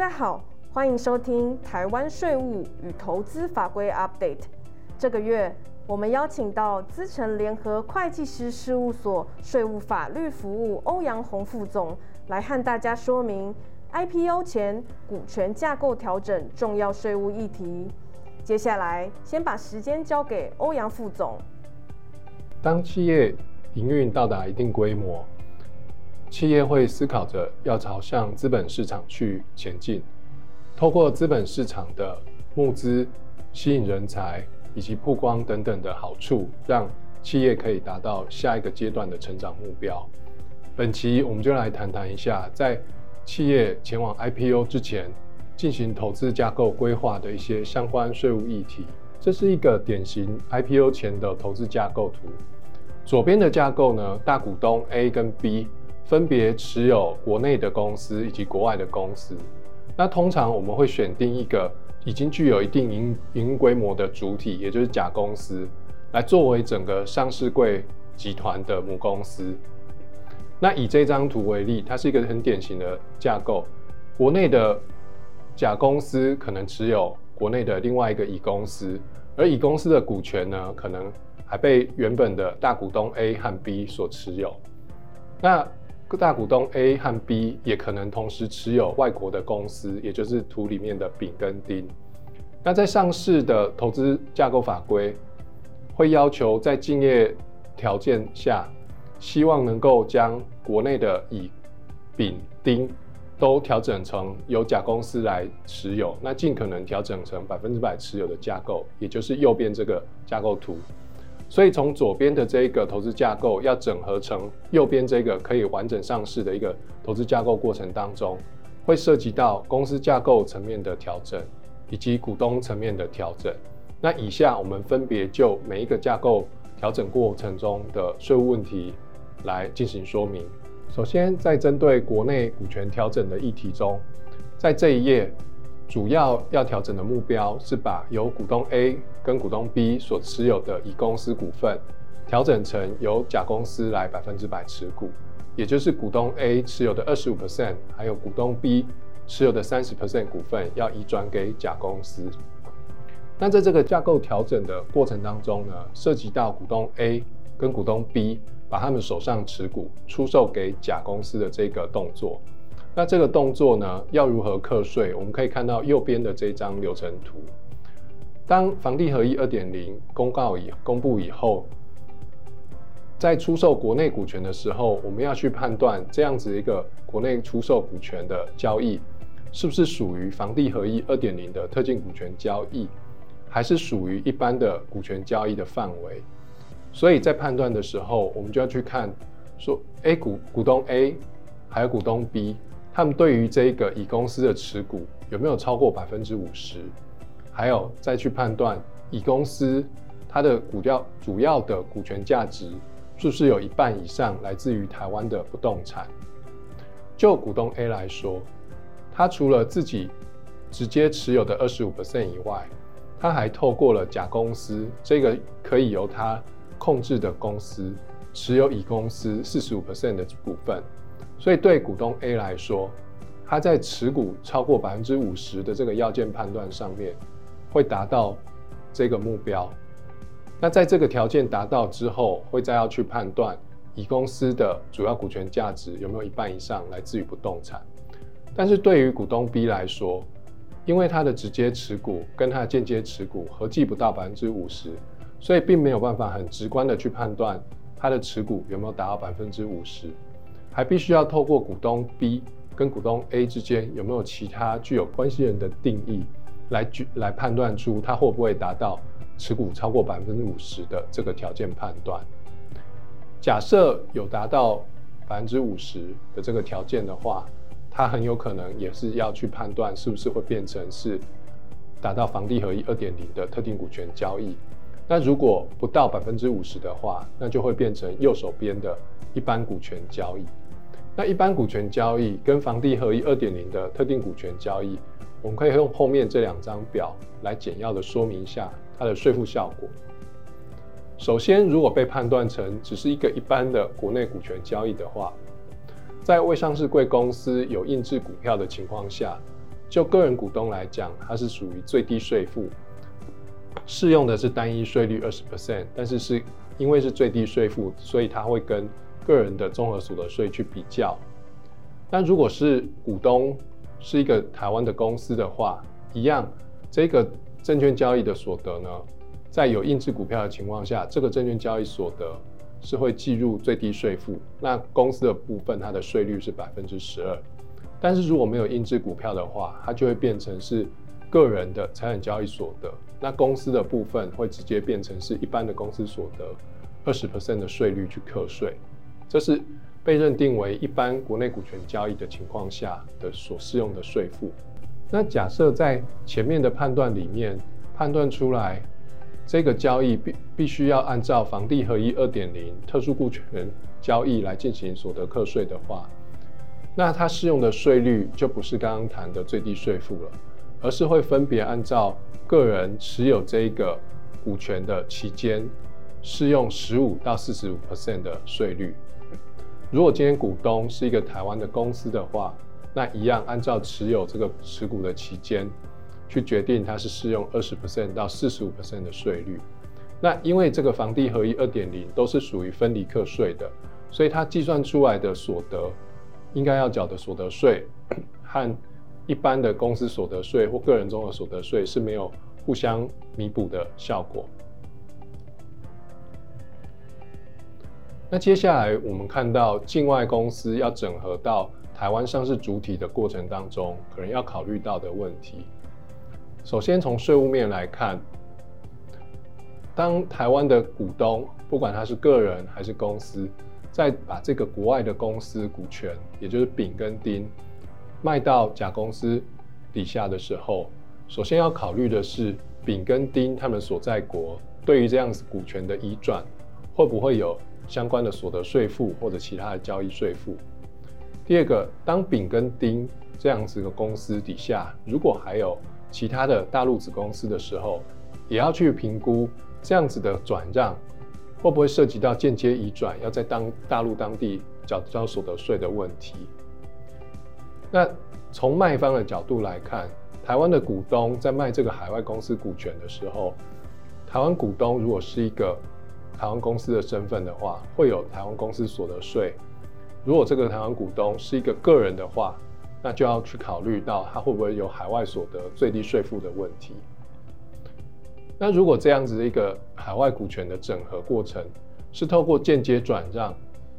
大家好，欢迎收听台湾税务与投资法规 Update。这个月，我们邀请到资诚联合会计师事务所税务法律服务欧阳宏副总来和大家说明 IPO 前股权架构调整重要税务议题。接下来，先把时间交给欧阳副总。当企业营运到达一定规模，企业会思考着要朝向资本市场去前进，透过资本市场的募资、吸引人才以及曝光等等的好处，让企业可以达到下一个阶段的成长目标。本期我们就来谈谈一下，在企业前往 IPO 之前进行投资架构规划的一些相关税务议题。这是一个典型 IPO 前的投资架构图。左边的架构呢，大股东 A 跟 B。分别持有国内的公司以及国外的公司。那通常我们会选定一个已经具有一定营营规模的主体，也就是甲公司，来作为整个上市柜集团的母公司。那以这张图为例，它是一个很典型的架构。国内的甲公司可能持有国内的另外一个乙公司，而乙公司的股权呢，可能还被原本的大股东 A 和 B 所持有。那各大股东 A 和 B 也可能同时持有外国的公司，也就是图里面的丙跟丁。那在上市的投资架构法规会要求在竞业条件下，希望能够将国内的乙、丙、丁都调整成由甲公司来持有，那尽可能调整成百分之百持有的架构，也就是右边这个架构图。所以从左边的这一个投资架构要整合成右边这个可以完整上市的一个投资架构过程当中，会涉及到公司架构层面的调整以及股东层面的调整。那以下我们分别就每一个架构调整过程中的税务问题来进行说明。首先，在针对国内股权调整的议题中，在这一页。主要要调整的目标是把由股东 A 跟股东 B 所持有的乙公司股份调整成由甲公司来百分之百持股，也就是股东 A 持有的二十五 percent，还有股东 B 持有的三十 percent 股份要移转给甲公司。那在这个架构调整的过程当中呢，涉及到股东 A 跟股东 B 把他们手上持股出售给甲公司的这个动作。那这个动作呢，要如何课税？我们可以看到右边的这张流程图。当房地合一二点零公告以公布以后，在出售国内股权的时候，我们要去判断这样子一个国内出售股权的交易，是不是属于房地合一二点零的特定股权交易，还是属于一般的股权交易的范围？所以在判断的时候，我们就要去看说，A 股股东 A 还有股东 B。他们对于这个乙公司的持股有没有超过百分之五十？还有再去判断乙公司它的股票主要的股权价值是不是有一半以上来自于台湾的不动产？就股东 A 来说，他除了自己直接持有的二十五 percent 以外，他还透过了甲公司这个可以由他控制的公司持有乙公司四十五 percent 的股份。所以对股东 A 来说，他在持股超过百分之五十的这个要件判断上面，会达到这个目标。那在这个条件达到之后，会再要去判断乙公司的主要股权价值有没有一半以上来自于不动产。但是对于股东 B 来说，因为他的直接持股跟他的间接持股合计不到百分之五十，所以并没有办法很直观的去判断他的持股有没有达到百分之五十。还必须要透过股东 B 跟股东 A 之间有没有其他具有关系人的定义，来举来判断出他会不会达到持股超过百分之五十的这个条件判断。假设有达到百分之五十的这个条件的话，他很有可能也是要去判断是不是会变成是达到房地合一二点零的特定股权交易。那如果不到百分之五十的话，那就会变成右手边的一般股权交易。那一般股权交易跟房地合一二点零的特定股权交易，我们可以用后面这两张表来简要的说明一下它的税负效果。首先，如果被判断成只是一个一般的国内股权交易的话，在未上市贵公司有印制股票的情况下，就个人股东来讲，它是属于最低税负，适用的是单一税率二十 percent，但是是因为是最低税负，所以它会跟个人的综合所得税去比较。但如果是股东是一个台湾的公司的话，一样，这个证券交易的所得呢，在有印制股票的情况下，这个证券交易所得是会计入最低税负。那公司的部分，它的税率是百分之十二。但是如果没有印制股票的话，它就会变成是个人的财产交易所得。那公司的部分会直接变成是一般的公司所得二十 percent 的税率去课税。这是被认定为一般国内股权交易的情况下的所适用的税负。那假设在前面的判断里面判断出来。这个交易必必须要按照房地合一二点零特殊股权交易来进行所得课税的话，那它适用的税率就不是刚刚谈的最低税负了，而是会分别按照个人持有这一个股权的期间，适用十五到四十五 percent 的税率。如果今天股东是一个台湾的公司的话，那一样按照持有这个持股的期间。去决定它是适用二十 percent 到四十五 percent 的税率。那因为这个房地合一二点零都是属于分离课税的，所以它计算出来的所得应该要缴的所得税和一般的公司所得税或个人综合所得税是没有互相弥补的效果。那接下来我们看到境外公司要整合到台湾上市主体的过程当中，可能要考虑到的问题。首先，从税务面来看，当台湾的股东，不管他是个人还是公司，在把这个国外的公司股权，也就是丙跟丁，卖到甲公司底下的时候，首先要考虑的是丙跟丁他们所在国对于这样子股权的移转，会不会有相关的所得税负或者其他的交易税负。第二个，当丙跟丁这样子的公司底下，如果还有其他的大陆子公司的时候，也要去评估这样子的转让会不会涉及到间接移转，要在当大陆当地缴交所得税的问题。那从卖方的角度来看，台湾的股东在卖这个海外公司股权的时候，台湾股东如果是一个台湾公司的身份的话，会有台湾公司所得税；如果这个台湾股东是一个个人的话，那就要去考虑到他会不会有海外所得最低税负的问题。那如果这样子的一个海外股权的整合过程是透过间接转让，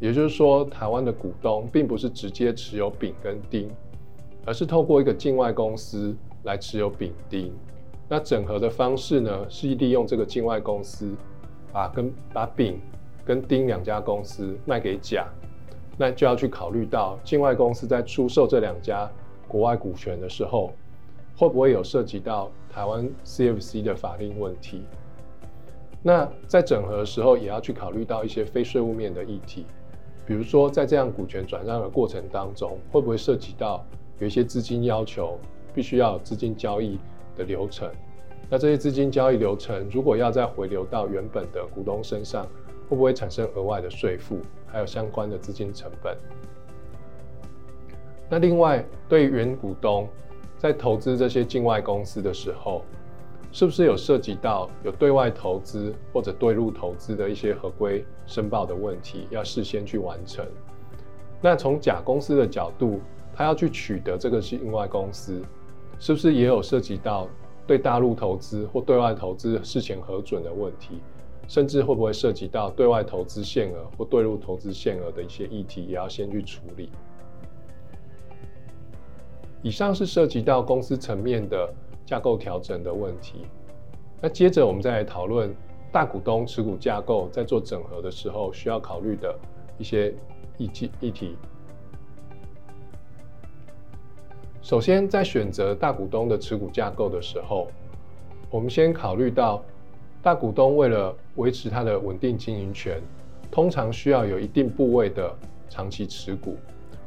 也就是说台湾的股东并不是直接持有丙跟丁，而是透过一个境外公司来持有丙丁。那整合的方式呢，是利用这个境外公司把跟把丙跟丁两家公司卖给甲。那就要去考虑到境外公司在出售这两家国外股权的时候，会不会有涉及到台湾 CFC 的法令问题？那在整合的时候，也要去考虑到一些非税务面的议题，比如说在这样股权转让的过程当中，会不会涉及到有一些资金要求，必须要资金交易的流程？那这些资金交易流程，如果要再回流到原本的股东身上，会不会产生额外的税负？还有相关的资金成本。那另外，对于原股东在投资这些境外公司的时候，是不是有涉及到有对外投资或者对入投资的一些合规申报的问题，要事先去完成？那从甲公司的角度，他要去取得这个境外公司，是不是也有涉及到对大陆投资或对外投资事前核准的问题？甚至会不会涉及到对外投资限额或对入投资限额的一些议题，也要先去处理。以上是涉及到公司层面的架构调整的问题。那接着我们再来讨论大股东持股架构在做整合的时候需要考虑的一些议题议题。首先，在选择大股东的持股架构的时候，我们先考虑到。大股东为了维持它的稳定经营权，通常需要有一定部位的长期持股，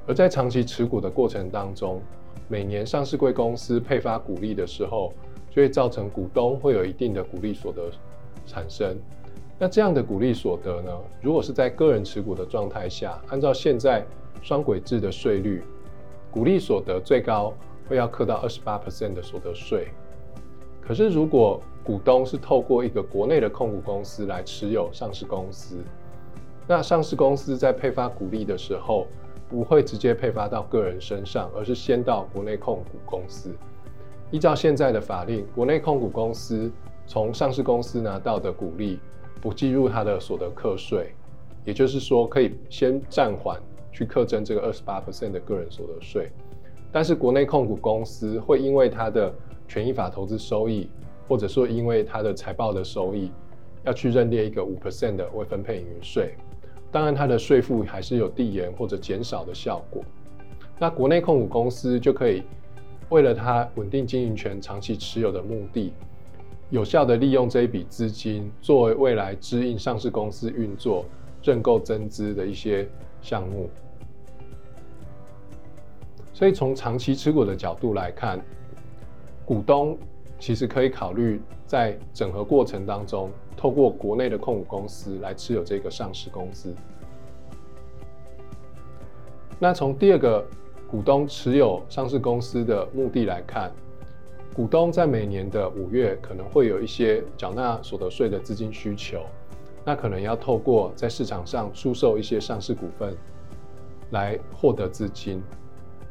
而在长期持股的过程当中，每年上市贵公司配发股利的时候，就会造成股东会有一定的股利所得产生。那这样的股利所得呢，如果是在个人持股的状态下，按照现在双轨制的税率，股利所得最高会要课到二十八 percent 的所得税。可是如果股东是透过一个国内的控股公司来持有上市公司，那上市公司在配发股利的时候，不会直接配发到个人身上，而是先到国内控股公司。依照现在的法令，国内控股公司从上市公司拿到的股利不计入它的所得课税，也就是说可以先暂缓去课征这个二十八 percent 的个人所得税。但是国内控股公司会因为它的权益法投资收益，或者说因为它的财报的收益，要去认列一个五 percent 的未分配盈余税。当然，它的税负还是有递延或者减少的效果。那国内控股公司就可以。为了它稳定经营权长期持有的目的，有效地利用这一笔资金作为未来支应上市公司运作、认购增资的一些项目。所以从长期持股的角度来看，股东其实可以考虑在整合过程当中，透过国内的控股公司来持有这个上市公司。那从第二个。股东持有上市公司的目的来看，股东在每年的五月可能会有一些缴纳所得税的资金需求，那可能要透过在市场上出售一些上市股份来获得资金。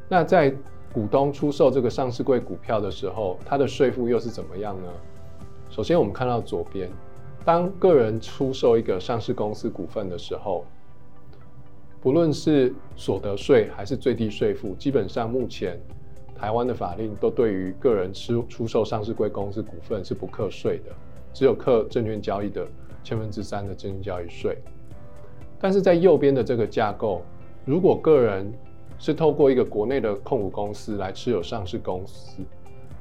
那在股东出售这个上市柜股票的时候，它的税负又是怎么样呢？首先，我们看到左边，当个人出售一个上市公司股份的时候。不论是所得税还是最低税负，基本上目前台湾的法令都对于个人出出售上市柜公司股份是不课税的，只有课证券交易的千分之三的证券交易税。但是在右边的这个架构，如果个人是透过一个国内的控股公司来持有上市公司，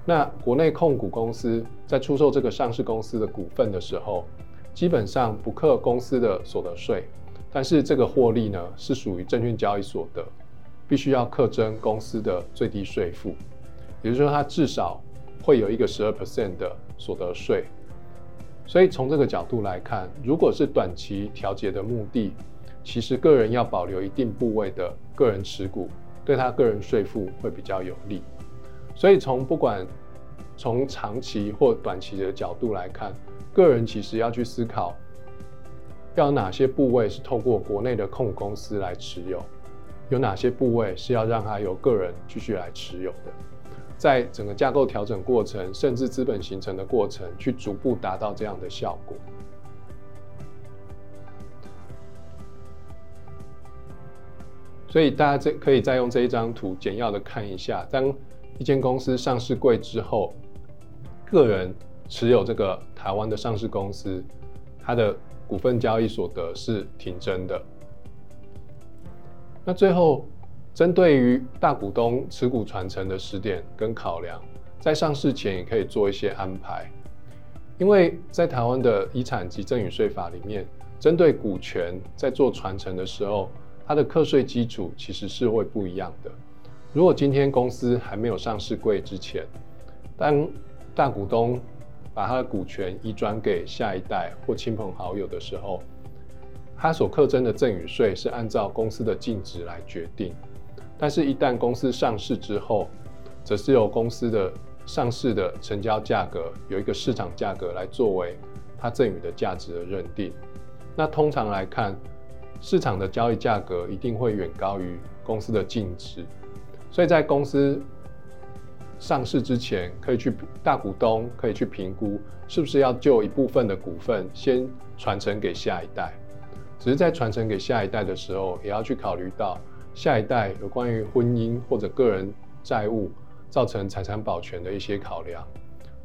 那国内控股公司在出售这个上市公司的股份的时候，基本上不课公司的所得税。但是这个获利呢，是属于证券交易所得，必须要课征公司的最低税负，也就是说，它至少会有一个十二 percent 的所得税。所以从这个角度来看，如果是短期调节的目的，其实个人要保留一定部位的个人持股，对他个人税负会比较有利。所以从不管从长期或短期的角度来看，个人其实要去思考。要哪些部位是透过国内的控股公司来持有？有哪些部位是要让它由个人继续来持有的？在整个架构调整过程，甚至资本形成的过程，去逐步达到这样的效果。所以大家这可以再用这一张图简要的看一下：当一间公司上市柜之后，个人持有这个台湾的上市公司，它的股份交易所得是停征的。那最后，针对于大股东持股传承的时点跟考量，在上市前也可以做一些安排。因为在台湾的遗产及赠与税法里面，针对股权在做传承的时候，它的课税基础其实是会不一样的。如果今天公司还没有上市柜之前，当大股东把他的股权移转给下一代或亲朋好友的时候，他所课征的赠与税是按照公司的净值来决定。但是，一旦公司上市之后，则是由公司的上市的成交价格有一个市场价格来作为它赠与的价值的认定。那通常来看，市场的交易价格一定会远高于公司的净值，所以在公司。上市之前，可以去大股东可以去评估，是不是要就一部分的股份先传承给下一代。只是在传承给下一代的时候，也要去考虑到下一代有关于婚姻或者个人债务造成财产保全的一些考量，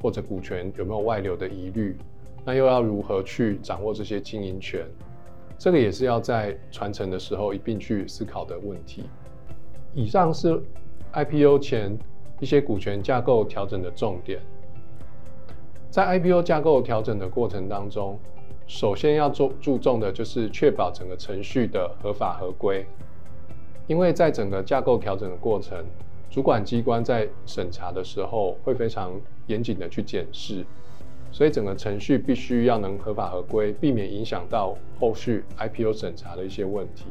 或者股权有没有外流的疑虑，那又要如何去掌握这些经营权？这个也是要在传承的时候一并去思考的问题。以上是 IPO 前。一些股权架构调整的重点，在 IPO 架构调整的过程当中，首先要做注重的就是确保整个程序的合法合规。因为在整个架构调整的过程，主管机关在审查的时候会非常严谨的去检视，所以整个程序必须要能合法合规，避免影响到后续 IPO 审查的一些问题。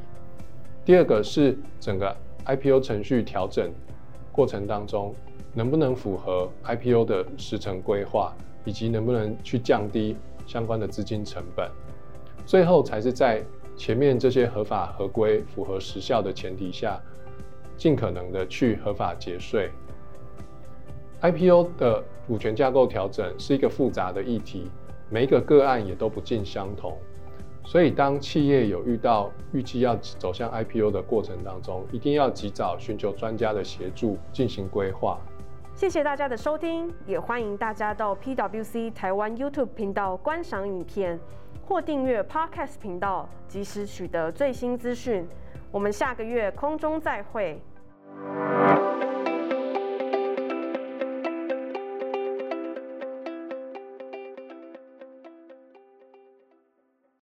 第二个是整个 IPO 程序调整。过程当中，能不能符合 IPO 的时程规划，以及能不能去降低相关的资金成本，最后才是在前面这些合法合规、符合时效的前提下，尽可能的去合法节税。IPO 的股权架构调整是一个复杂的议题，每一个个案也都不尽相同。所以，当企业有遇到预计要走向 IPO 的过程当中，一定要及早寻求专家的协助进行规划。谢谢大家的收听，也欢迎大家到 PwC 台湾 YouTube 频道观赏影片，或订阅 Podcast 频道，及时取得最新资讯。我们下个月空中再会。